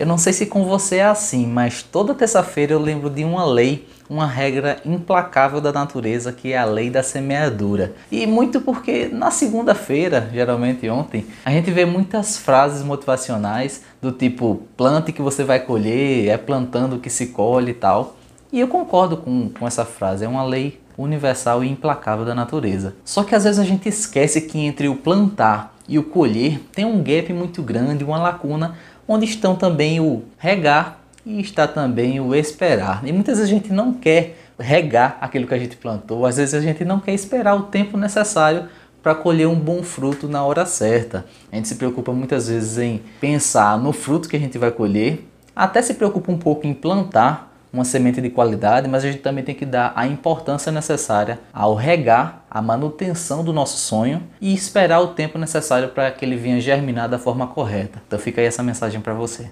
Eu não sei se com você é assim, mas toda terça-feira eu lembro de uma lei, uma regra implacável da natureza, que é a lei da semeadura. E muito porque na segunda-feira, geralmente ontem, a gente vê muitas frases motivacionais do tipo plante que você vai colher, é plantando que se colhe e tal. E eu concordo com, com essa frase, é uma lei universal e implacável da natureza. Só que às vezes a gente esquece que entre o plantar e o colher tem um gap muito grande, uma lacuna onde estão também o regar e está também o esperar. E muitas vezes a gente não quer regar aquilo que a gente plantou, às vezes a gente não quer esperar o tempo necessário para colher um bom fruto na hora certa. A gente se preocupa muitas vezes em pensar no fruto que a gente vai colher, até se preocupa um pouco em plantar uma semente de qualidade, mas a gente também tem que dar a importância necessária ao regar a manutenção do nosso sonho e esperar o tempo necessário para que ele venha germinar da forma correta. Então fica aí essa mensagem para você.